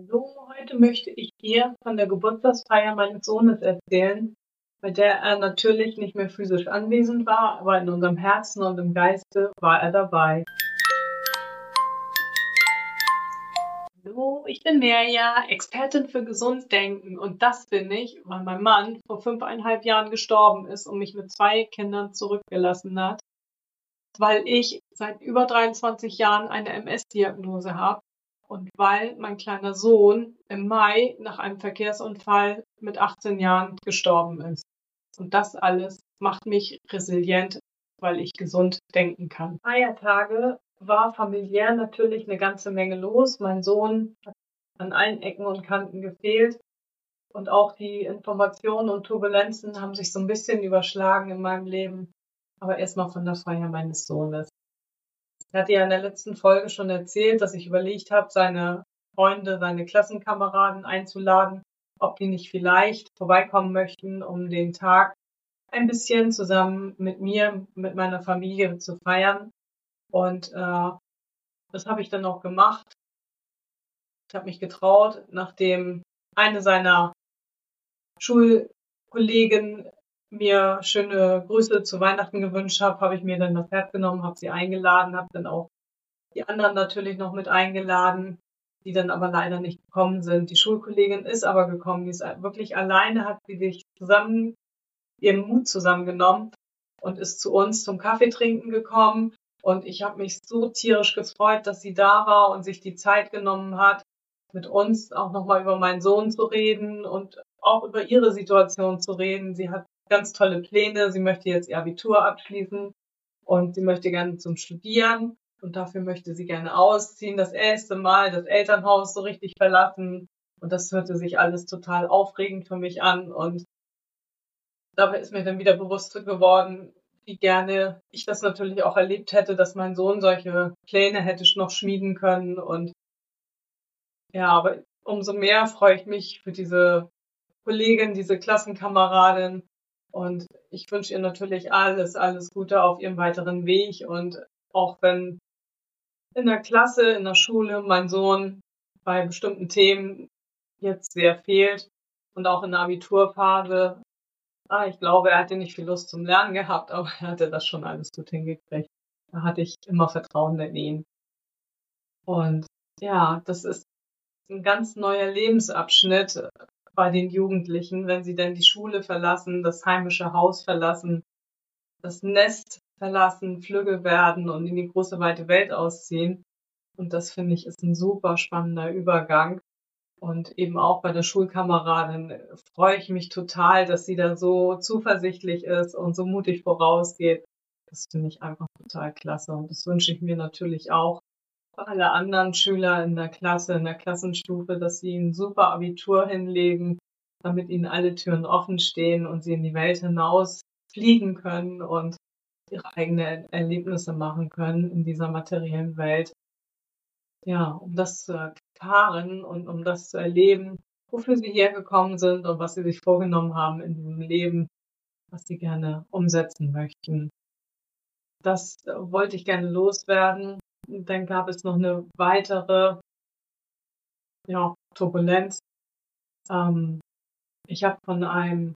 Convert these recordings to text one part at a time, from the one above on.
Hallo, heute möchte ich dir von der Geburtstagsfeier meines Sohnes erzählen, bei der er natürlich nicht mehr physisch anwesend war, aber in unserem Herzen und im Geiste war er dabei. Hallo, ich bin Merja, Expertin für Gesunddenken und das bin ich, weil mein Mann vor fünfeinhalb Jahren gestorben ist und mich mit zwei Kindern zurückgelassen hat, weil ich seit über 23 Jahren eine MS-Diagnose habe und weil mein kleiner Sohn im Mai nach einem Verkehrsunfall mit 18 Jahren gestorben ist. Und das alles macht mich resilient, weil ich gesund denken kann. Feiertage war familiär natürlich eine ganze Menge los. Mein Sohn hat an allen Ecken und Kanten gefehlt. Und auch die Informationen und Turbulenzen haben sich so ein bisschen überschlagen in meinem Leben. Aber erstmal von der Feier meines Sohnes. Ich hatte ja in der letzten Folge schon erzählt, dass ich überlegt habe, seine Freunde, seine Klassenkameraden einzuladen, ob die nicht vielleicht vorbeikommen möchten, um den Tag ein bisschen zusammen mit mir, mit meiner Familie zu feiern. Und äh, das habe ich dann auch gemacht. Ich habe mich getraut, nachdem eine seiner Schulkollegen mir schöne Grüße zu Weihnachten gewünscht habe, habe ich mir dann das Herz genommen, habe sie eingeladen, habe dann auch die anderen natürlich noch mit eingeladen, die dann aber leider nicht gekommen sind. Die Schulkollegin ist aber gekommen, die ist wirklich alleine, hat sie sich zusammen, ihren Mut zusammengenommen und ist zu uns zum Kaffeetrinken gekommen. Und ich habe mich so tierisch gefreut, dass sie da war und sich die Zeit genommen hat, mit uns auch nochmal über meinen Sohn zu reden und auch über ihre Situation zu reden. Sie hat ganz tolle Pläne. Sie möchte jetzt ihr Abitur abschließen und sie möchte gerne zum Studieren und dafür möchte sie gerne ausziehen. Das erste Mal das Elternhaus so richtig verlassen und das hörte sich alles total aufregend für mich an und dabei ist mir dann wieder bewusst geworden, wie gerne ich das natürlich auch erlebt hätte, dass mein Sohn solche Pläne hätte noch schmieden können und ja, aber umso mehr freue ich mich für diese Kollegin, diese Klassenkameradin, und ich wünsche ihr natürlich alles, alles Gute auf ihrem weiteren Weg. Und auch wenn in der Klasse, in der Schule mein Sohn bei bestimmten Themen jetzt sehr fehlt und auch in der Abiturphase, ah, ich glaube, er hatte nicht viel Lust zum Lernen gehabt, aber er hatte das schon alles gut hingekriegt. Da hatte ich immer Vertrauen in ihn. Und ja, das ist ein ganz neuer Lebensabschnitt, bei den Jugendlichen, wenn sie denn die Schule verlassen, das heimische Haus verlassen, das Nest verlassen, Flügge werden und in die große weite Welt ausziehen. Und das finde ich ist ein super spannender Übergang. Und eben auch bei der Schulkameradin freue ich mich total, dass sie da so zuversichtlich ist und so mutig vorausgeht. Das finde ich einfach total klasse. Und das wünsche ich mir natürlich auch alle anderen Schüler in der Klasse, in der Klassenstufe, dass sie ein super Abitur hinlegen, damit ihnen alle Türen offen stehen und sie in die Welt hinaus fliegen können und ihre eigenen Erlebnisse machen können in dieser materiellen Welt. Ja, um das zu erfahren und um das zu erleben, wofür sie hergekommen sind und was sie sich vorgenommen haben in diesem Leben, was sie gerne umsetzen möchten. Das wollte ich gerne loswerden dann gab es noch eine weitere ja, Turbulenz. Ähm, ich habe von einem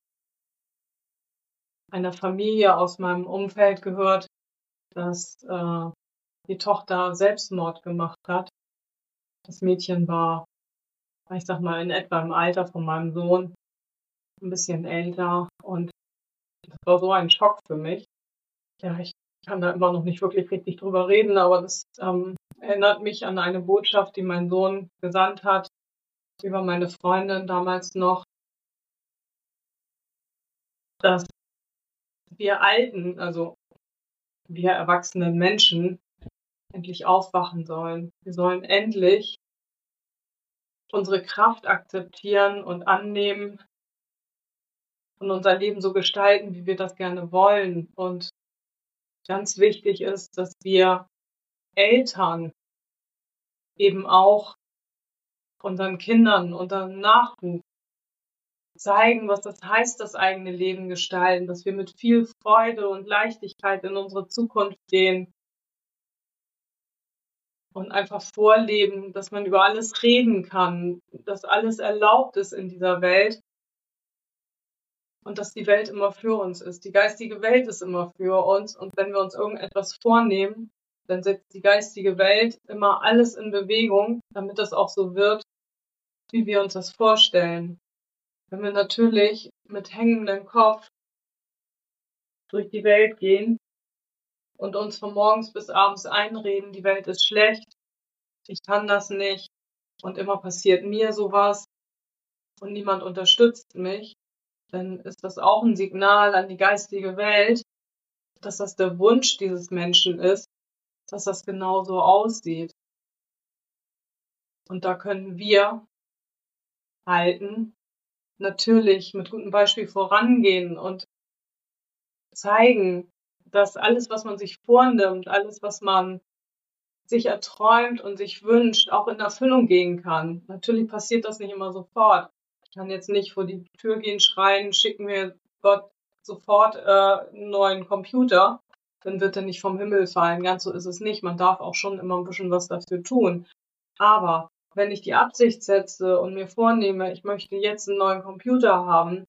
einer Familie aus meinem Umfeld gehört, dass äh, die Tochter Selbstmord gemacht hat. Das Mädchen war, ich sag mal, in etwa im Alter von meinem Sohn, ein bisschen älter und das war so ein Schock für mich. Ja, ich kann da immer noch nicht wirklich richtig drüber reden, aber das ähm, erinnert mich an eine Botschaft, die mein Sohn gesandt hat über meine Freundin damals noch, dass wir Alten, also wir erwachsenen Menschen, endlich aufwachen sollen. Wir sollen endlich unsere Kraft akzeptieren und annehmen und unser Leben so gestalten, wie wir das gerne wollen und ganz wichtig ist, dass wir Eltern eben auch unseren Kindern, unseren Nachwuchs zeigen, was das heißt, das eigene Leben gestalten, dass wir mit viel Freude und Leichtigkeit in unsere Zukunft gehen. und einfach vorleben, dass man über alles reden kann, dass alles erlaubt ist in dieser Welt und dass die Welt immer für uns ist. Die geistige Welt ist immer für uns und wenn wir uns irgendetwas vornehmen, dann setzt die geistige Welt immer alles in Bewegung, damit das auch so wird, wie wir uns das vorstellen. Wenn wir natürlich mit hängendem Kopf durch die Welt gehen und uns von morgens bis abends einreden, die Welt ist schlecht, ich kann das nicht und immer passiert mir sowas und niemand unterstützt mich, dann ist das auch ein Signal an die geistige Welt, dass das der Wunsch dieses Menschen ist, dass das genauso aussieht. Und da können wir halten, natürlich mit gutem Beispiel vorangehen und zeigen, dass alles, was man sich vornimmt, alles, was man sich erträumt und sich wünscht, auch in Erfüllung gehen kann. Natürlich passiert das nicht immer sofort. Ich kann jetzt nicht vor die Tür gehen, schreien, schicken mir Gott sofort äh, einen neuen Computer, dann wird er nicht vom Himmel fallen. Ganz so ist es nicht. Man darf auch schon immer ein bisschen was dafür tun. Aber wenn ich die Absicht setze und mir vornehme, ich möchte jetzt einen neuen Computer haben,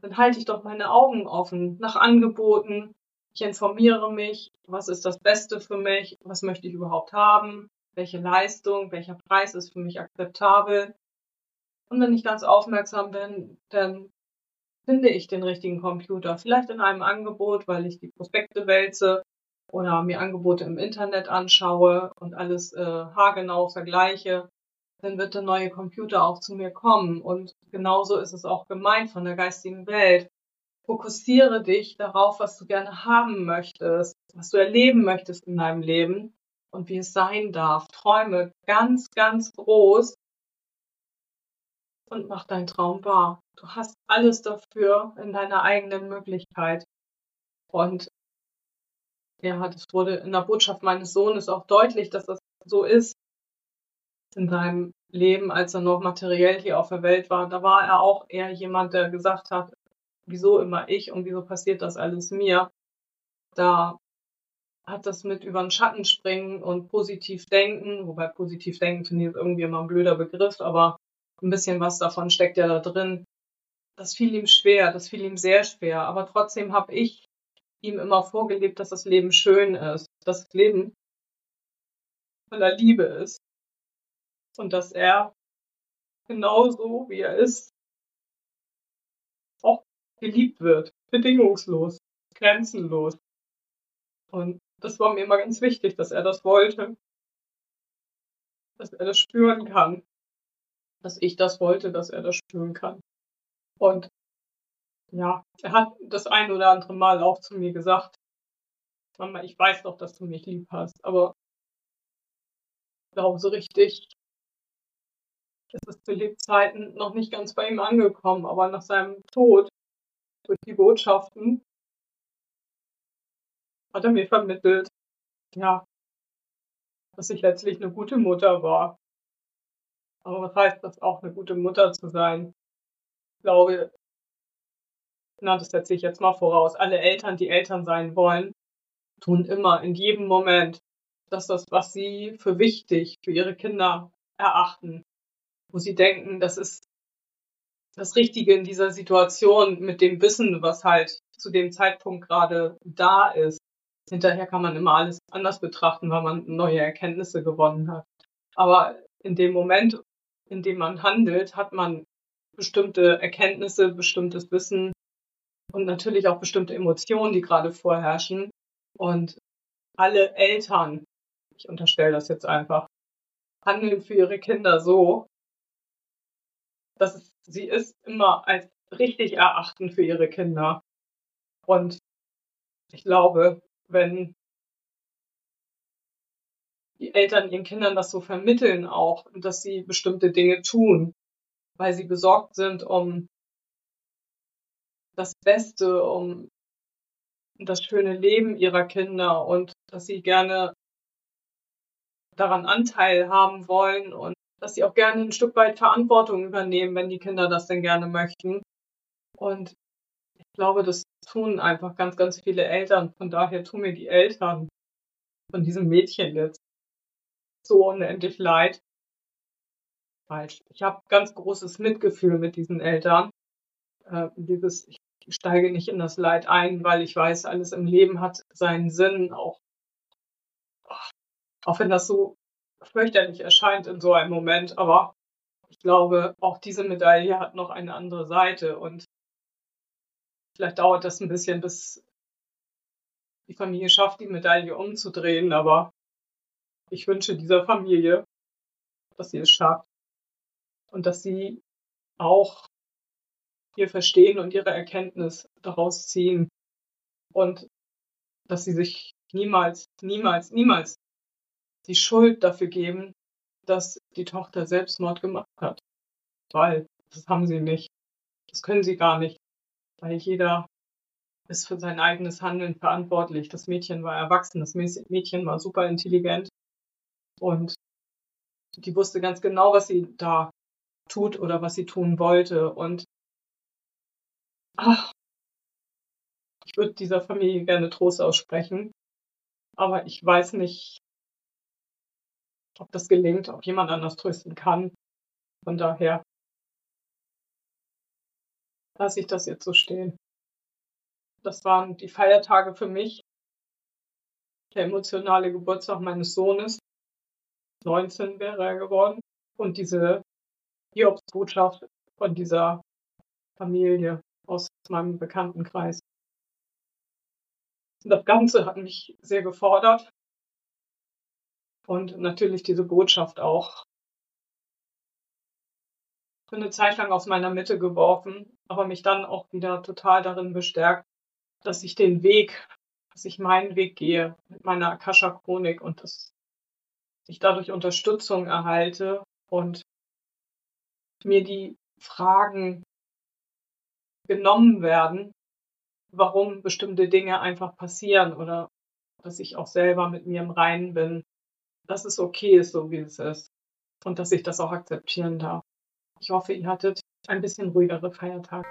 dann halte ich doch meine Augen offen nach Angeboten. Ich informiere mich, was ist das Beste für mich, was möchte ich überhaupt haben, welche Leistung, welcher Preis ist für mich akzeptabel. Und wenn ich ganz aufmerksam bin, dann finde ich den richtigen Computer. Vielleicht in einem Angebot, weil ich die Prospekte wälze oder mir Angebote im Internet anschaue und alles äh, haargenau vergleiche. Dann wird der neue Computer auch zu mir kommen. Und genauso ist es auch gemeint von der geistigen Welt. Fokussiere dich darauf, was du gerne haben möchtest, was du erleben möchtest in deinem Leben und wie es sein darf. Träume ganz, ganz groß und mach deinen Traum wahr. Du hast alles dafür in deiner eigenen Möglichkeit. Und ja, das wurde in der Botschaft meines Sohnes auch deutlich, dass das so ist in seinem Leben, als er noch materiell hier auf der Welt war. Da war er auch eher jemand, der gesagt hat, wieso immer ich und wieso passiert das alles mir? Da hat das mit über den Schatten springen und positiv denken, wobei positiv denken finde ich irgendwie immer ein blöder Begriff, aber ein bisschen was davon steckt ja da drin. Das fiel ihm schwer, das fiel ihm sehr schwer, aber trotzdem habe ich ihm immer vorgelebt, dass das Leben schön ist, dass das Leben voller Liebe ist und dass er genauso wie er ist auch geliebt wird, bedingungslos, grenzenlos. Und das war mir immer ganz wichtig, dass er das wollte, dass er das spüren kann, dass ich das wollte, dass er das spüren kann. Und ja, er hat das ein oder andere Mal auch zu mir gesagt, Mama, ich weiß doch, dass du mich lieb hast, aber glaube, so richtig ist es zu Lebzeiten noch nicht ganz bei ihm angekommen, aber nach seinem Tod durch die Botschaften hat er mir vermittelt, ja, dass ich letztlich eine gute Mutter war. Aber was heißt das auch, eine gute Mutter zu sein? Ich glaube, na, das setze ich jetzt mal voraus. Alle Eltern, die Eltern sein wollen, tun immer in jedem Moment das, das, was sie für wichtig für ihre Kinder erachten. Wo sie denken, das ist das Richtige in dieser Situation mit dem Wissen, was halt zu dem Zeitpunkt gerade da ist. Hinterher kann man immer alles anders betrachten, weil man neue Erkenntnisse gewonnen hat. Aber in dem Moment in dem man handelt, hat man bestimmte Erkenntnisse, bestimmtes Wissen und natürlich auch bestimmte Emotionen, die gerade vorherrschen. Und alle Eltern, ich unterstelle das jetzt einfach, handeln für ihre Kinder so, dass sie es immer als richtig erachten für ihre Kinder. Und ich glaube, wenn die Eltern ihren Kindern das so vermitteln auch, dass sie bestimmte Dinge tun, weil sie besorgt sind um das Beste, um das schöne Leben ihrer Kinder und dass sie gerne daran Anteil haben wollen und dass sie auch gerne ein Stück weit Verantwortung übernehmen, wenn die Kinder das denn gerne möchten. Und ich glaube, das tun einfach ganz, ganz viele Eltern. Von daher tun mir die Eltern von diesem Mädchen jetzt so unendlich leid. Falsch. Ich habe ganz großes Mitgefühl mit diesen Eltern. Äh, dieses, ich steige nicht in das Leid ein, weil ich weiß, alles im Leben hat seinen Sinn, auch, auch wenn das so fürchterlich erscheint in so einem Moment, aber ich glaube, auch diese Medaille hat noch eine andere Seite und vielleicht dauert das ein bisschen, bis die Familie schafft, die Medaille umzudrehen, aber ich wünsche dieser Familie, dass sie es schafft und dass sie auch ihr Verstehen und ihre Erkenntnis daraus ziehen und dass sie sich niemals, niemals, niemals die Schuld dafür geben, dass die Tochter Selbstmord gemacht hat. Weil das haben sie nicht. Das können sie gar nicht. Weil jeder ist für sein eigenes Handeln verantwortlich. Das Mädchen war erwachsen, das Mädchen war super intelligent und die wusste ganz genau, was sie da tut oder was sie tun wollte. Und ach, ich würde dieser Familie gerne Trost aussprechen, aber ich weiß nicht, ob das gelingt, ob jemand anders trösten kann. Von daher lasse ich das jetzt so stehen. Das waren die Feiertage für mich. Der emotionale Geburtstag meines Sohnes. 19 wäre er geworden. Und diese Hiobsbotschaft von dieser Familie aus meinem Bekanntenkreis. Das Ganze hat mich sehr gefordert. Und natürlich diese Botschaft auch für eine Zeit lang aus meiner Mitte geworfen, aber mich dann auch wieder total darin bestärkt, dass ich den Weg, dass ich meinen Weg gehe mit meiner Akasha-Chronik und dass ich dadurch Unterstützung erhalte und mir die Fragen genommen werden, warum bestimmte Dinge einfach passieren oder dass ich auch selber mit mir im Reinen bin, dass es okay ist, so wie es ist und dass ich das auch akzeptieren darf. Ich hoffe, ihr hattet ein bisschen ruhigere Feiertage.